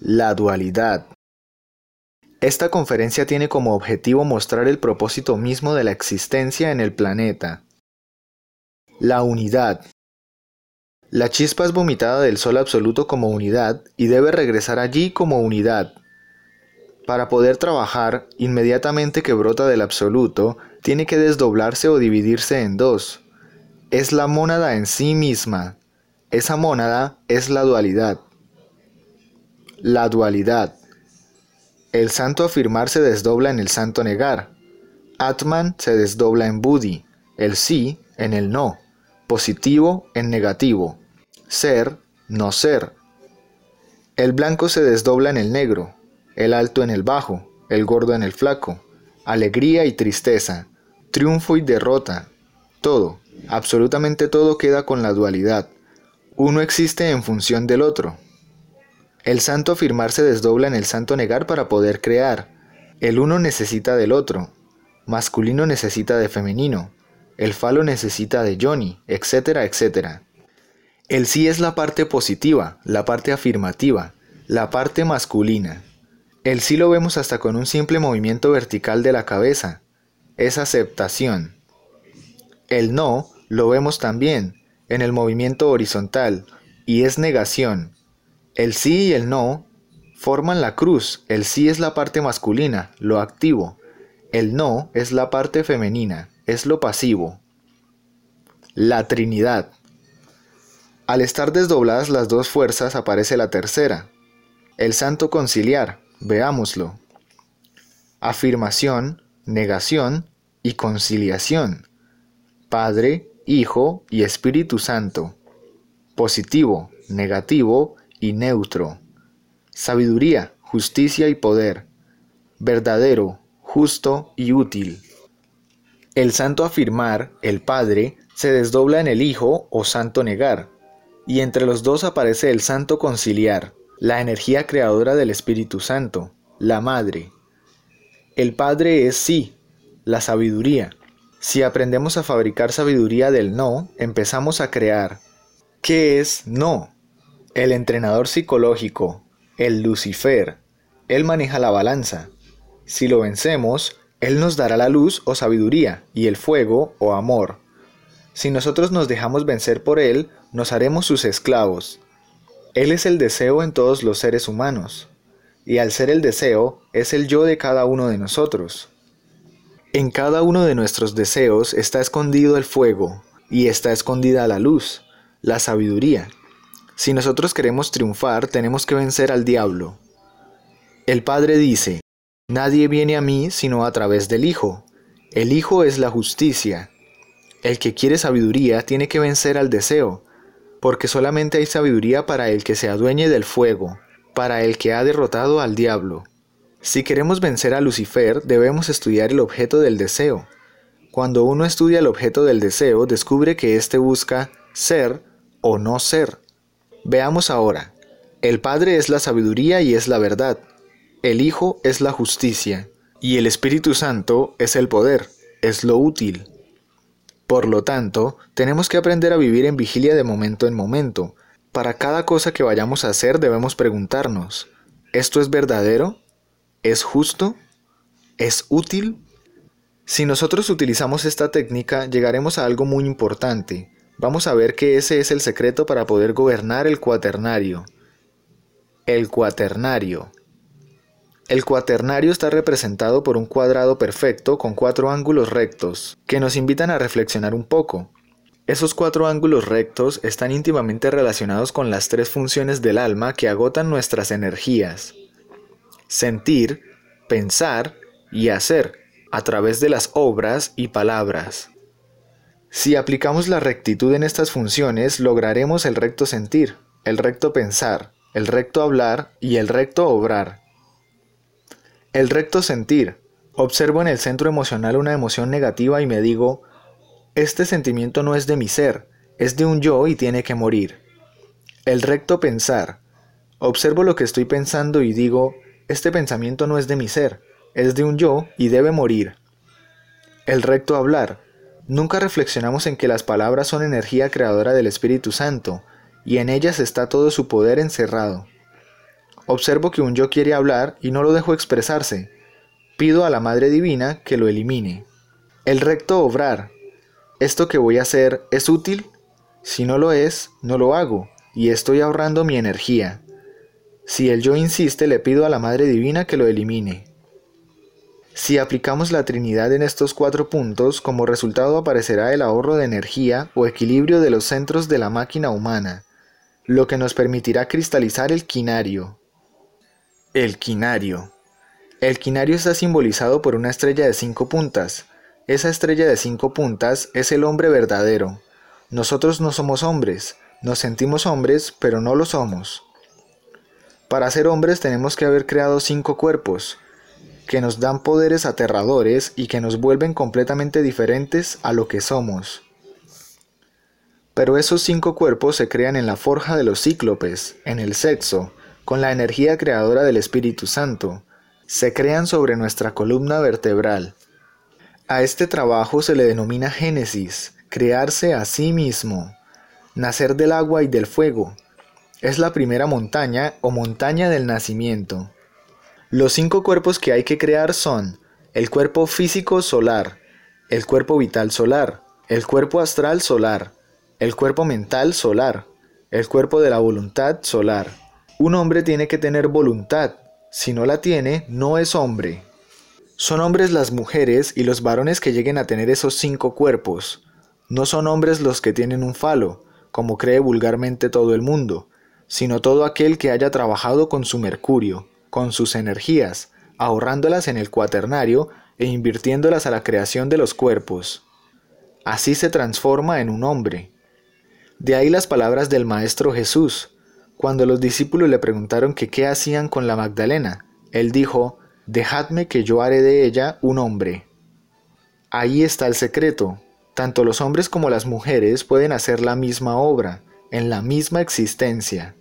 La dualidad. Esta conferencia tiene como objetivo mostrar el propósito mismo de la existencia en el planeta. La unidad. La chispa es vomitada del Sol absoluto como unidad y debe regresar allí como unidad. Para poder trabajar, inmediatamente que brota del absoluto, tiene que desdoblarse o dividirse en dos. Es la mónada en sí misma. Esa mónada es la dualidad. La dualidad. El santo afirmar se desdobla en el santo negar. Atman se desdobla en Buddhi, el sí en el no, positivo en negativo, ser, no ser. El blanco se desdobla en el negro, el alto en el bajo, el gordo en el flaco, alegría y tristeza, triunfo y derrota, todo, absolutamente todo queda con la dualidad. Uno existe en función del otro. El santo afirmar se desdobla en el santo negar para poder crear. El uno necesita del otro. Masculino necesita de femenino. El falo necesita de Johnny, etcétera, etcétera. El sí es la parte positiva, la parte afirmativa, la parte masculina. El sí lo vemos hasta con un simple movimiento vertical de la cabeza. Es aceptación. El no lo vemos también en el movimiento horizontal y es negación. El sí y el no forman la cruz. El sí es la parte masculina, lo activo. El no es la parte femenina, es lo pasivo. La Trinidad. Al estar desdobladas las dos fuerzas aparece la tercera, el santo conciliar, Veámoslo. Afirmación, negación y conciliación. Padre, Hijo y Espíritu Santo. Positivo, negativo y neutro. Sabiduría, justicia y poder. Verdadero, justo y útil. El santo afirmar, el Padre, se desdobla en el Hijo o santo negar, y entre los dos aparece el santo conciliar, la energía creadora del Espíritu Santo, la Madre. El Padre es sí, la sabiduría. Si aprendemos a fabricar sabiduría del no, empezamos a crear. ¿Qué es no? El entrenador psicológico, el Lucifer. Él maneja la balanza. Si lo vencemos, Él nos dará la luz o sabiduría y el fuego o amor. Si nosotros nos dejamos vencer por Él, nos haremos sus esclavos. Él es el deseo en todos los seres humanos, y al ser el deseo, es el yo de cada uno de nosotros. En cada uno de nuestros deseos está escondido el fuego, y está escondida la luz, la sabiduría. Si nosotros queremos triunfar, tenemos que vencer al diablo. El Padre dice, Nadie viene a mí sino a través del Hijo. El Hijo es la justicia. El que quiere sabiduría tiene que vencer al deseo, porque solamente hay sabiduría para el que se adueñe del fuego, para el que ha derrotado al diablo. Si queremos vencer a Lucifer, debemos estudiar el objeto del deseo. Cuando uno estudia el objeto del deseo, descubre que éste busca ser o no ser. Veamos ahora. El Padre es la sabiduría y es la verdad. El Hijo es la justicia. Y el Espíritu Santo es el poder, es lo útil. Por lo tanto, tenemos que aprender a vivir en vigilia de momento en momento. Para cada cosa que vayamos a hacer debemos preguntarnos, ¿esto es verdadero? ¿Es justo? ¿Es útil? Si nosotros utilizamos esta técnica, llegaremos a algo muy importante. Vamos a ver que ese es el secreto para poder gobernar el cuaternario. El cuaternario. El cuaternario está representado por un cuadrado perfecto con cuatro ángulos rectos, que nos invitan a reflexionar un poco. Esos cuatro ángulos rectos están íntimamente relacionados con las tres funciones del alma que agotan nuestras energías. Sentir, pensar y hacer a través de las obras y palabras. Si aplicamos la rectitud en estas funciones, lograremos el recto sentir, el recto pensar, el recto hablar y el recto obrar. El recto sentir. Observo en el centro emocional una emoción negativa y me digo, este sentimiento no es de mi ser, es de un yo y tiene que morir. El recto pensar. Observo lo que estoy pensando y digo, este pensamiento no es de mi ser, es de un yo y debe morir. El recto hablar. Nunca reflexionamos en que las palabras son energía creadora del Espíritu Santo, y en ellas está todo su poder encerrado. observo que un yo quiere hablar y no lo dejo expresarse. Pido a la Madre Divina que lo elimine. El recto obrar. ¿Esto que voy a hacer es útil? Si no lo es, no lo hago, y estoy ahorrando mi energía. Si el yo insiste, le pido a la Madre Divina que lo elimine. Si aplicamos la Trinidad en estos cuatro puntos, como resultado aparecerá el ahorro de energía o equilibrio de los centros de la máquina humana, lo que nos permitirá cristalizar el quinario. El quinario. El quinario está simbolizado por una estrella de cinco puntas. Esa estrella de cinco puntas es el hombre verdadero. Nosotros no somos hombres, nos sentimos hombres, pero no lo somos. Para ser hombres tenemos que haber creado cinco cuerpos, que nos dan poderes aterradores y que nos vuelven completamente diferentes a lo que somos. Pero esos cinco cuerpos se crean en la forja de los cíclopes, en el sexo, con la energía creadora del Espíritu Santo. Se crean sobre nuestra columna vertebral. A este trabajo se le denomina génesis, crearse a sí mismo, nacer del agua y del fuego, es la primera montaña o montaña del nacimiento. Los cinco cuerpos que hay que crear son el cuerpo físico solar, el cuerpo vital solar, el cuerpo astral solar, el cuerpo mental solar, el cuerpo de la voluntad solar. Un hombre tiene que tener voluntad, si no la tiene, no es hombre. Son hombres las mujeres y los varones que lleguen a tener esos cinco cuerpos. No son hombres los que tienen un falo, como cree vulgarmente todo el mundo, sino todo aquel que haya trabajado con su mercurio, con sus energías, ahorrándolas en el cuaternario e invirtiéndolas a la creación de los cuerpos. Así se transforma en un hombre. De ahí las palabras del Maestro Jesús, cuando los discípulos le preguntaron qué hacían con la Magdalena. Él dijo, Dejadme que yo haré de ella un hombre. Ahí está el secreto. Tanto los hombres como las mujeres pueden hacer la misma obra, en la misma existencia.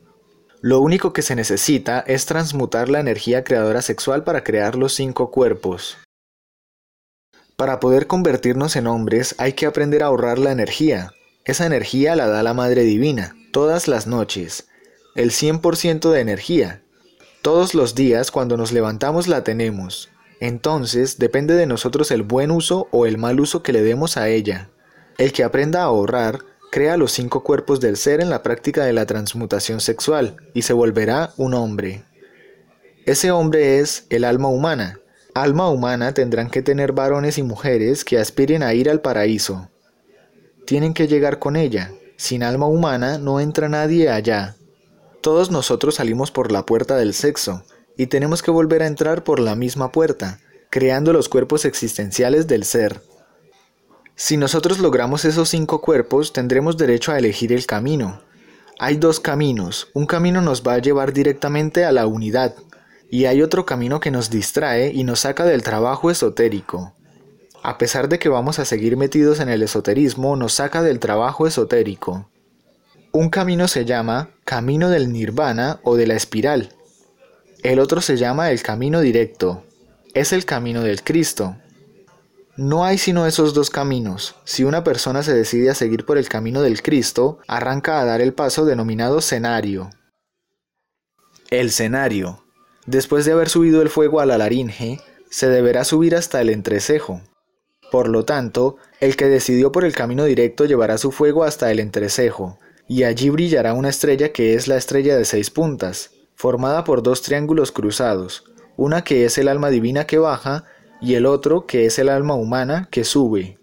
Lo único que se necesita es transmutar la energía creadora sexual para crear los cinco cuerpos. Para poder convertirnos en hombres hay que aprender a ahorrar la energía. Esa energía la da la Madre Divina, todas las noches. El 100% de energía. Todos los días cuando nos levantamos la tenemos. Entonces depende de nosotros el buen uso o el mal uso que le demos a ella. El que aprenda a ahorrar crea los cinco cuerpos del ser en la práctica de la transmutación sexual y se volverá un hombre. Ese hombre es el alma humana. Alma humana tendrán que tener varones y mujeres que aspiren a ir al paraíso. Tienen que llegar con ella. Sin alma humana no entra nadie allá. Todos nosotros salimos por la puerta del sexo y tenemos que volver a entrar por la misma puerta, creando los cuerpos existenciales del ser. Si nosotros logramos esos cinco cuerpos, tendremos derecho a elegir el camino. Hay dos caminos. Un camino nos va a llevar directamente a la unidad y hay otro camino que nos distrae y nos saca del trabajo esotérico. A pesar de que vamos a seguir metidos en el esoterismo, nos saca del trabajo esotérico. Un camino se llama camino del nirvana o de la espiral. El otro se llama el camino directo. Es el camino del Cristo. No hay sino esos dos caminos. Si una persona se decide a seguir por el camino del Cristo, arranca a dar el paso denominado cenario. El cenario. Después de haber subido el fuego a la laringe, se deberá subir hasta el entrecejo. Por lo tanto, el que decidió por el camino directo llevará su fuego hasta el entrecejo, y allí brillará una estrella que es la estrella de seis puntas, formada por dos triángulos cruzados, una que es el alma divina que baja y el otro que es el alma humana que sube.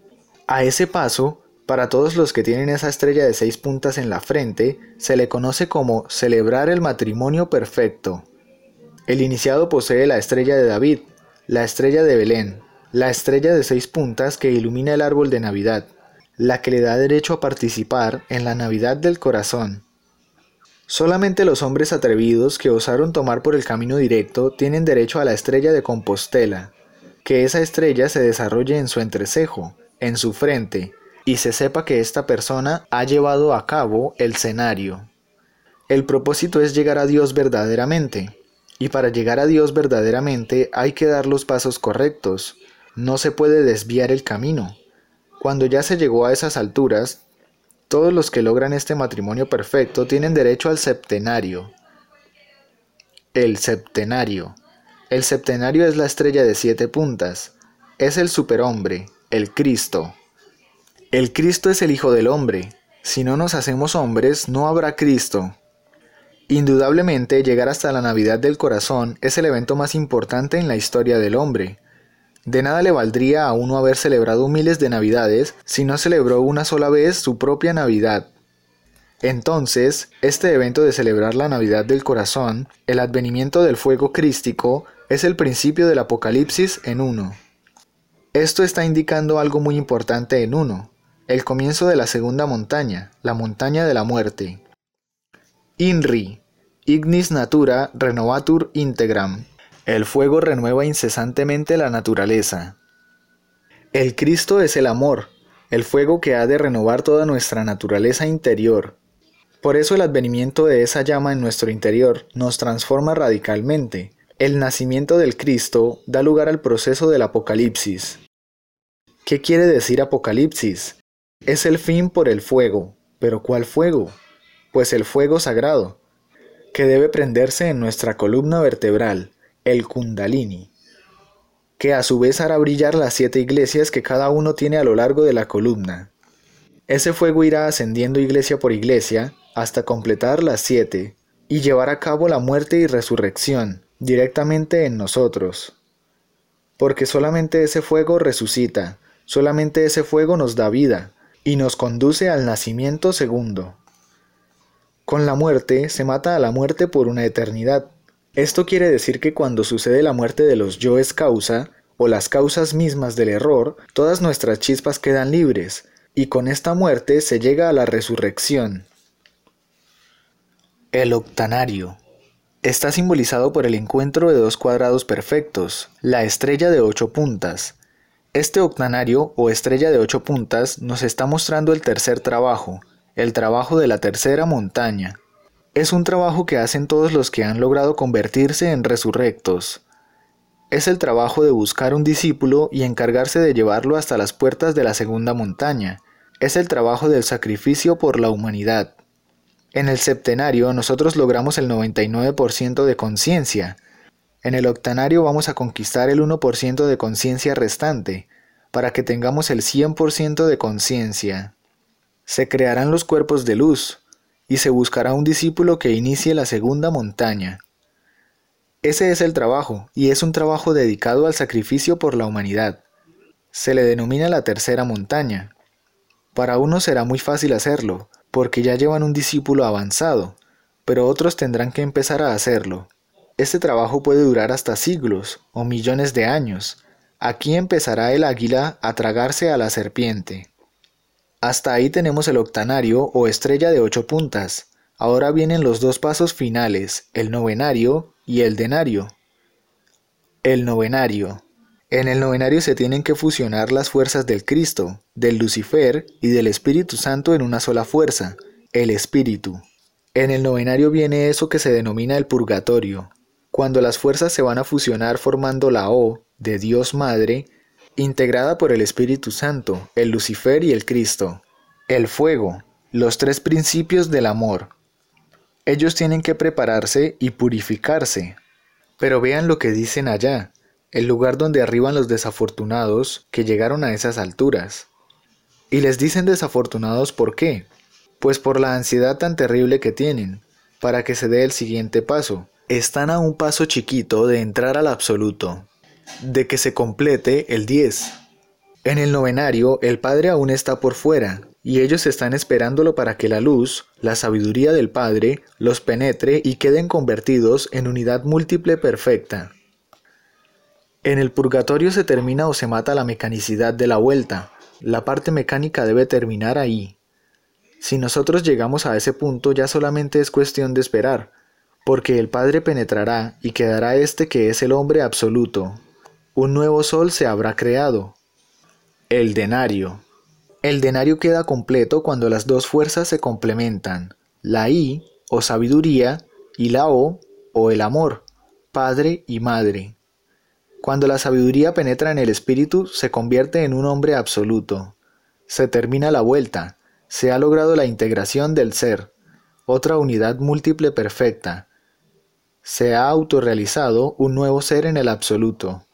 A ese paso, para todos los que tienen esa estrella de seis puntas en la frente, se le conoce como celebrar el matrimonio perfecto. El iniciado posee la estrella de David, la estrella de Belén, la estrella de seis puntas que ilumina el árbol de Navidad, la que le da derecho a participar en la Navidad del corazón. Solamente los hombres atrevidos que osaron tomar por el camino directo tienen derecho a la estrella de Compostela, que esa estrella se desarrolle en su entrecejo, en su frente, y se sepa que esta persona ha llevado a cabo el escenario. El propósito es llegar a Dios verdaderamente, y para llegar a Dios verdaderamente hay que dar los pasos correctos, no se puede desviar el camino. Cuando ya se llegó a esas alturas, todos los que logran este matrimonio perfecto tienen derecho al septenario. el septenario. El septenario es la estrella de siete puntas. Es el superhombre, el Cristo. El Cristo es el Hijo del Hombre. Si no nos hacemos hombres, no habrá Cristo. Indudablemente, llegar hasta la Navidad del Corazón es el evento más importante en la historia del hombre. De nada le valdría a uno haber celebrado miles de Navidades si no celebró una sola vez su propia Navidad. Entonces, este evento de celebrar la Navidad del Corazón, el advenimiento del fuego crístico, es el principio del Apocalipsis en uno. Esto está indicando algo muy importante en uno, el comienzo de la segunda montaña, la montaña de la muerte. INRI, Ignis Natura Renovatur Integram. El fuego renueva incesantemente la naturaleza. El Cristo es el amor, el fuego que ha de renovar toda nuestra naturaleza interior, por eso el advenimiento de esa llama en nuestro interior nos transforma radicalmente. El nacimiento del Cristo da lugar al proceso del Apocalipsis. ¿Qué quiere decir Apocalipsis? Es el fin por el fuego. ¿Pero cuál fuego? Pues el fuego sagrado, que debe prenderse en nuestra columna vertebral, el Kundalini, que a su vez hará brillar las siete iglesias que cada uno tiene a lo largo de la columna. Ese fuego irá ascendiendo iglesia por iglesia hasta completar las siete y llevar a cabo la muerte y resurrección directamente en nosotros. Porque solamente ese fuego resucita, solamente ese fuego nos da vida y nos conduce al nacimiento segundo. Con la muerte se mata a la muerte por una eternidad. Esto quiere decir que cuando sucede la muerte de los yoes causa, o las causas mismas del error, todas nuestras chispas quedan libres, y con esta muerte se llega a la resurrección. El octanario. Está simbolizado por el encuentro de dos cuadrados perfectos, la estrella de ocho puntas. Este octanario o estrella de ocho puntas nos está mostrando el tercer trabajo, el trabajo de la tercera montaña. Es un trabajo que hacen todos los que han logrado convertirse en resurrectos. Es el trabajo de buscar un discípulo y encargarse de llevarlo hasta las puertas de la segunda montaña. Es el trabajo del sacrificio por la humanidad. En el septenario nosotros logramos el 99% de conciencia. En el octanario vamos a conquistar el 1% de conciencia restante, para que tengamos el 100% de conciencia. Se crearán los cuerpos de luz, y se buscará un discípulo que inicie la segunda montaña. Ese es el trabajo, y es un trabajo dedicado al sacrificio por la humanidad. Se le denomina la tercera montaña. Para uno será muy fácil hacerlo, porque ya llevan un discípulo avanzado, pero otros tendrán que empezar a hacerlo. Este trabajo puede durar hasta siglos o millones de años. Aquí empezará el águila a tragarse a la serpiente. Hasta ahí tenemos el octanario o estrella de ocho puntas. Ahora vienen los dos pasos finales, el novenario y el denario. El novenario. En el novenario se tienen que fusionar las fuerzas del Cristo, del Lucifer y del Espíritu Santo en una sola fuerza, el Espíritu. En el novenario viene eso que se denomina el purgatorio, cuando las fuerzas se van a fusionar formando la O de Dios Madre, integrada por el Espíritu Santo, el Lucifer y el Cristo. El fuego, los tres principios del amor. Ellos tienen que prepararse y purificarse. Pero vean lo que dicen allá el lugar donde arriban los desafortunados que llegaron a esas alturas. Y les dicen desafortunados por qué? Pues por la ansiedad tan terrible que tienen, para que se dé el siguiente paso. Están a un paso chiquito de entrar al absoluto, de que se complete el 10. En el novenario el Padre aún está por fuera, y ellos están esperándolo para que la luz, la sabiduría del Padre, los penetre y queden convertidos en unidad múltiple perfecta. En el purgatorio se termina o se mata la mecanicidad de la vuelta. La parte mecánica debe terminar ahí. Si nosotros llegamos a ese punto ya solamente es cuestión de esperar, porque el Padre penetrará y quedará este que es el hombre absoluto. Un nuevo sol se habrá creado. El denario. El denario queda completo cuando las dos fuerzas se complementan, la I o sabiduría y la O o el amor, padre y madre. Cuando la sabiduría penetra en el espíritu, se convierte en un hombre absoluto. Se termina la vuelta, se ha logrado la integración del ser, otra unidad múltiple perfecta. Se ha autorrealizado un nuevo ser en el absoluto.